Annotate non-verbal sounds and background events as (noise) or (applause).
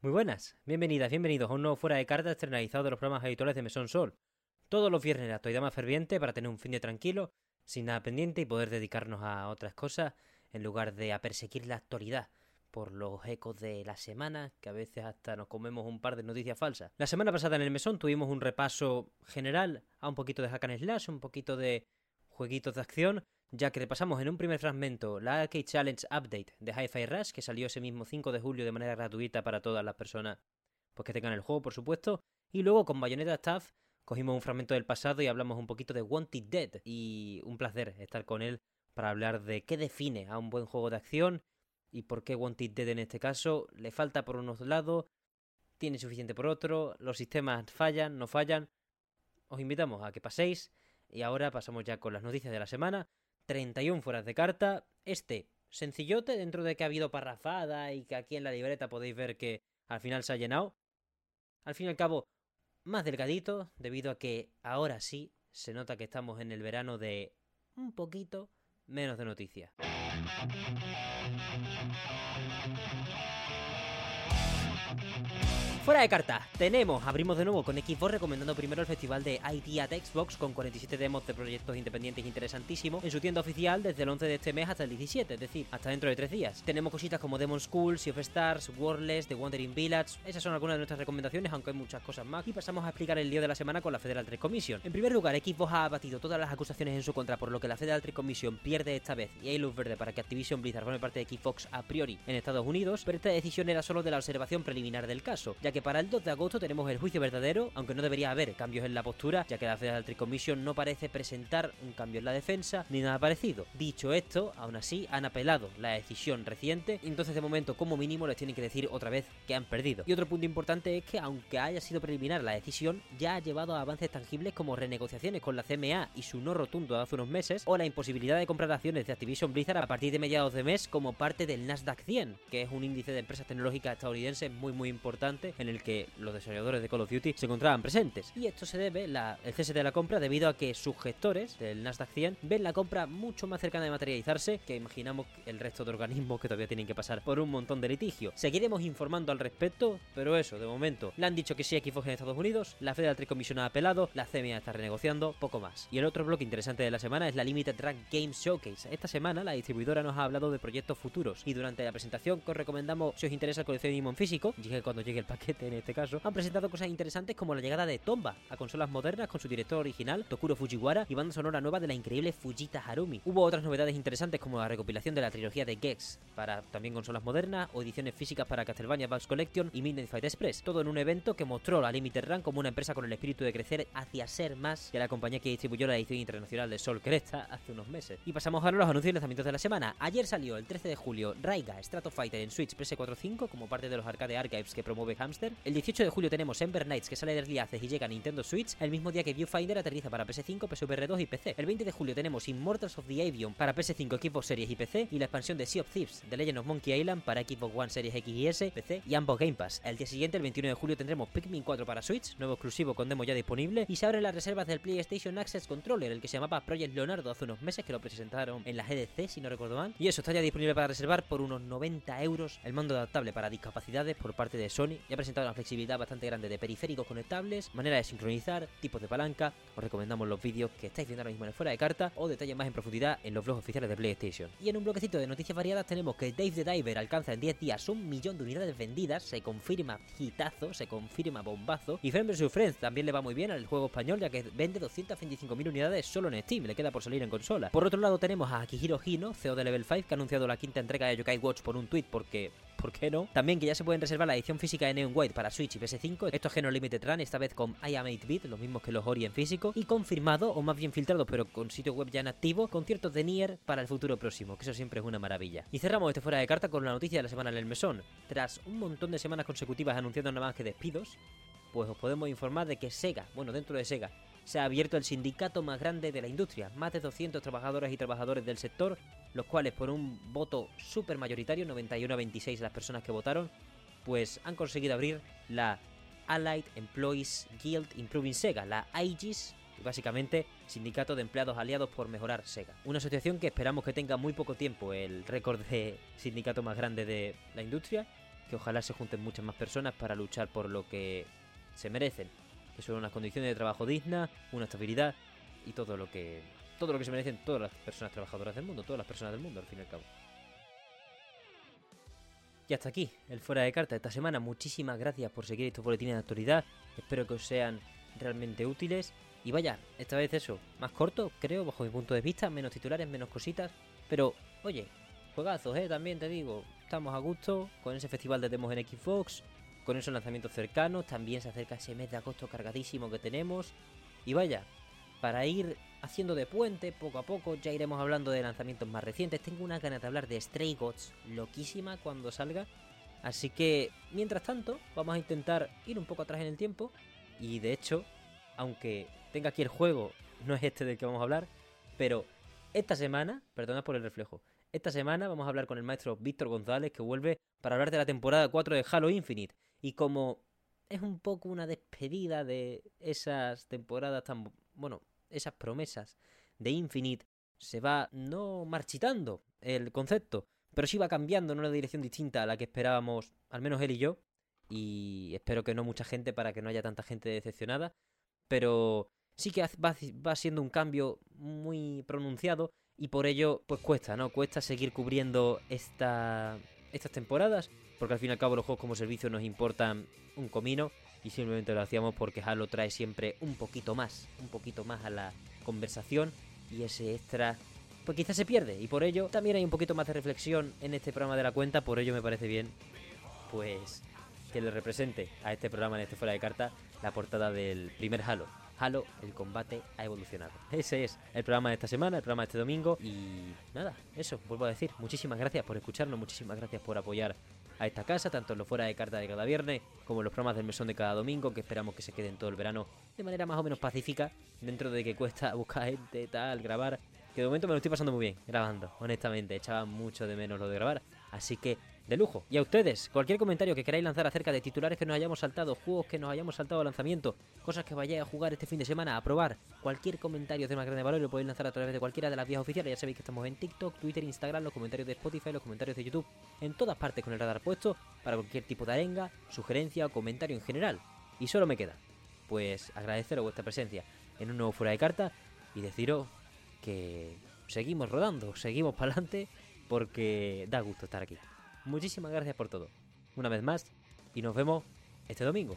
Muy buenas, bienvenidas, bienvenidos a un nuevo Fuera de Cartas externalizado de los programas habituales de Mesón Sol. Todos los viernes la actualidad más ferviente para tener un fin de tranquilo, sin nada pendiente y poder dedicarnos a otras cosas en lugar de a perseguir la actualidad por los ecos de la semana, que a veces hasta nos comemos un par de noticias falsas. La semana pasada en el mesón tuvimos un repaso general a un poquito de Hack Slash, un poquito de jueguitos de acción, ya que repasamos en un primer fragmento la Arcade Challenge Update de Hi-Fi Rush, que salió ese mismo 5 de julio de manera gratuita para todas las personas pues, que tengan el juego, por supuesto, y luego con Bayonetta Staff cogimos un fragmento del pasado y hablamos un poquito de Wanted Dead, y un placer estar con él para hablar de qué define a un buen juego de acción y por qué Wanted Dead en este caso le falta por unos lados, tiene suficiente por otro, los sistemas fallan, no fallan. Os invitamos a que paséis y ahora pasamos ya con las noticias de la semana. 31 fueras de carta. Este sencillote dentro de que ha habido parrafada y que aquí en la libreta podéis ver que al final se ha llenado. Al fin y al cabo, más delgadito debido a que ahora sí se nota que estamos en el verano de un poquito menos de noticias. Fuera de carta, tenemos, abrimos de nuevo con Xbox recomendando primero el festival de ID at Xbox con 47 demos de proyectos independientes interesantísimos en su tienda oficial desde el 11 de este mes hasta el 17, es decir, hasta dentro de tres días. Tenemos cositas como Demon School, Sea of Stars, Wordless, The Wandering Village, esas son algunas de nuestras recomendaciones, aunque hay muchas cosas más. Y pasamos a explicar el lío de la semana con la Federal Trade Commission. En primer lugar, Xbox ha abatido todas las acusaciones en su contra, por lo que la Federal Trade Commission pierde esta vez y hay luz verde para que Activision Blizzard forme parte de Xbox a priori en Estados Unidos, pero esta decisión era solo de la observación preliminar del caso, ya que para el 2 de agosto tenemos el juicio verdadero, aunque no debería haber cambios en la postura, ya que la Federal Trade Commission no parece presentar un cambio en la defensa ni nada parecido. Dicho esto, aún así han apelado la decisión reciente, entonces de momento como mínimo les tienen que decir otra vez que han perdido. Y otro punto importante es que aunque haya sido preliminar la decisión, ya ha llevado a avances tangibles como renegociaciones con la CMA y su no rotundo de hace unos meses, o la imposibilidad de comprar acciones de Activision Blizzard a partir de mediados de mes como parte del Nasdaq 100, que es un índice de empresas tecnológicas estadounidenses muy muy importante el que los desarrolladores de Call of Duty se encontraban presentes. Y esto se debe, la, el cese de la compra, debido a que sus gestores del Nasdaq 100 ven la compra mucho más cercana de materializarse que imaginamos el resto de organismos que todavía tienen que pasar por un montón de litigio. Seguiremos informando al respecto, pero eso, de momento, le han dicho que sí Xbox en Estados Unidos, la Federal Trade Commission ha apelado, la CMA está renegociando, poco más. Y el otro bloque interesante de la semana es la Limited Run Games Showcase. Esta semana la distribuidora nos ha hablado de proyectos futuros y durante la presentación os recomendamos si os interesa el coleccionismo en físico, llegue cuando llegue el en este caso, han presentado cosas interesantes como la llegada de Tomba a consolas modernas con su director original, Tokuro Fujiwara, y banda sonora nueva de la increíble Fujita Harumi. Hubo otras novedades interesantes como la recopilación de la trilogía de Gex para también consolas modernas o ediciones físicas para Castlevania Bugs Collection y Midnight Fight Express. Todo en un evento que mostró a Limited Run como una empresa con el espíritu de crecer hacia ser más que la compañía que distribuyó la edición internacional de Sol Cresta hace unos meses. Y pasamos ahora a los anuncios y lanzamientos de la semana. Ayer salió el 13 de julio Raiga Strato Fighter en Switch PS45 como parte de los arcade archives que promueve Hamster. El 18 de julio tenemos Ember Knights que sale de Early Access y llega a Nintendo Switch el mismo día que Viewfinder aterriza para PS5, PSVR 2 y PC. El 20 de julio tenemos Immortals of the Avion para PS5, Xbox Series y PC y la expansión de Sea of Thieves The Legend of Monkey Island para Xbox One Series X y S, PC y ambos Game Pass. El día siguiente, el 21 de julio, tendremos Pikmin 4 para Switch, nuevo exclusivo con demo ya disponible y se abren las reservas del PlayStation Access Controller, el que se llamaba Project Leonardo hace unos meses que lo presentaron en la GDC, si no recuerdo mal. Y eso está ya disponible para reservar por unos 90 euros. El mando adaptable para discapacidades por parte de Sony ya presentado una flexibilidad bastante grande de periféricos conectables, manera de sincronizar, tipos de palanca. Os recomendamos los vídeos que estáis viendo ahora mismo en el fuera de carta o detalles más en profundidad en los blogs oficiales de PlayStation. Y en un bloquecito de noticias variadas tenemos que Dave the Diver alcanza en 10 días un millón de unidades vendidas, se confirma hitazo, se confirma bombazo. Y Friends vs. Friends también le va muy bien al juego español ya que vende 225.000 unidades solo en Steam, le queda por salir en consola. Por otro lado tenemos a Akihiro Hino, CEO de Level 5, que ha anunciado la quinta entrega de Yokai Watch por un tweet porque ¿por qué no? También que ya se pueden reservar la edición física de Neon White para Switch y PS5. Esto es Geno Limited Run, esta vez con I Am 8-Bit, los mismos que los Ori en físico. Y confirmado, o más bien filtrado, pero con sitio web ya en activo, conciertos de Nier para el futuro próximo, que eso siempre es una maravilla. Y cerramos este fuera de carta con la noticia de la semana en el mesón. Tras un montón de semanas consecutivas anunciando nada más que despidos, pues os podemos informar de que Sega, bueno, dentro de Sega, se ha abierto el sindicato más grande de la industria, más de 200 trabajadoras y trabajadores del sector, los cuales por un voto súper mayoritario, 91 a 26 las personas que votaron, pues han conseguido abrir la Allied Employees Guild Improving Sega, la AEGIS, básicamente Sindicato de Empleados Aliados por Mejorar Sega. Una asociación que esperamos que tenga muy poco tiempo el récord de sindicato más grande de la industria que ojalá se junten muchas más personas para luchar por lo que se merecen, que son unas condiciones de trabajo dignas, una estabilidad y todo lo que todo lo que se merecen todas las personas trabajadoras del mundo, todas las personas del mundo al fin y al cabo. Y hasta aquí, el fuera de carta de esta semana. Muchísimas gracias por seguir estos boletines de actualidad. Espero que os sean realmente útiles. Y vaya, esta vez eso, más corto, creo, bajo mi punto de vista, menos titulares, menos cositas. Pero, oye, juegazos, ¿eh? También te digo, estamos a gusto con ese festival de demos en Xbox, con esos lanzamientos cercanos. También se acerca ese mes de agosto cargadísimo que tenemos. Y vaya, para ir haciendo de puente poco a poco, ya iremos hablando de lanzamientos más recientes. Tengo una ganas de hablar de Stray Gods loquísima cuando salga. Así que, mientras tanto, vamos a intentar ir un poco atrás en el tiempo. Y de hecho, aunque tenga aquí el juego, no es este del que vamos a hablar, pero esta semana, perdona por el reflejo, esta semana vamos a hablar con el maestro Víctor González que vuelve para hablar de la temporada 4 de Halo Infinite. Y como es un poco una despedida de esas temporadas tan, bueno, esas promesas de Infinite, se va no marchitando el concepto, pero sí va cambiando en una dirección distinta a la que esperábamos, al menos él y yo, y espero que no mucha gente para que no haya tanta gente decepcionada, pero sí que va, siendo un cambio muy pronunciado y por ello pues cuesta, ¿no? Cuesta seguir cubriendo esta, estas temporadas, porque al fin y al cabo los juegos como servicio nos importan un comino y simplemente lo hacíamos porque Halo trae siempre un poquito más, un poquito más a la conversación y ese extra pues quizás se pierde y por ello también hay un poquito más de reflexión en este programa de la cuenta, por ello me parece bien pues que le represente a este programa en este fuera de carta la portada del primer Halo. Halo, el combate ha evolucionado. Ese es el programa de esta semana, el programa de este domingo. Y nada, eso, vuelvo a decir, muchísimas gracias por escucharnos, muchísimas gracias por apoyar a esta casa, tanto en los fuera de carta de cada viernes como los programas del mesón de cada domingo, que esperamos que se queden todo el verano de manera más o menos pacífica, dentro de que cuesta (laughs) buscar gente, tal, grabar. Que de momento me lo estoy pasando muy bien grabando, honestamente, echaba mucho de menos lo de grabar. Así que de lujo. Y a ustedes, cualquier comentario que queráis lanzar acerca de titulares que nos hayamos saltado, juegos que nos hayamos saltado al lanzamiento, cosas que vayáis a jugar este fin de semana, a probar, cualquier comentario de más grande valor lo podéis lanzar a través de cualquiera de las vías oficiales. Ya sabéis que estamos en TikTok, Twitter, Instagram, los comentarios de Spotify, los comentarios de YouTube, en todas partes con el radar puesto para cualquier tipo de arenga, sugerencia o comentario en general. Y solo me queda, pues agradeceros vuestra presencia en un nuevo fuera de carta y deciros que seguimos rodando, seguimos para adelante porque da gusto estar aquí. Muchísimas gracias por todo. Una vez más, y nos vemos este domingo.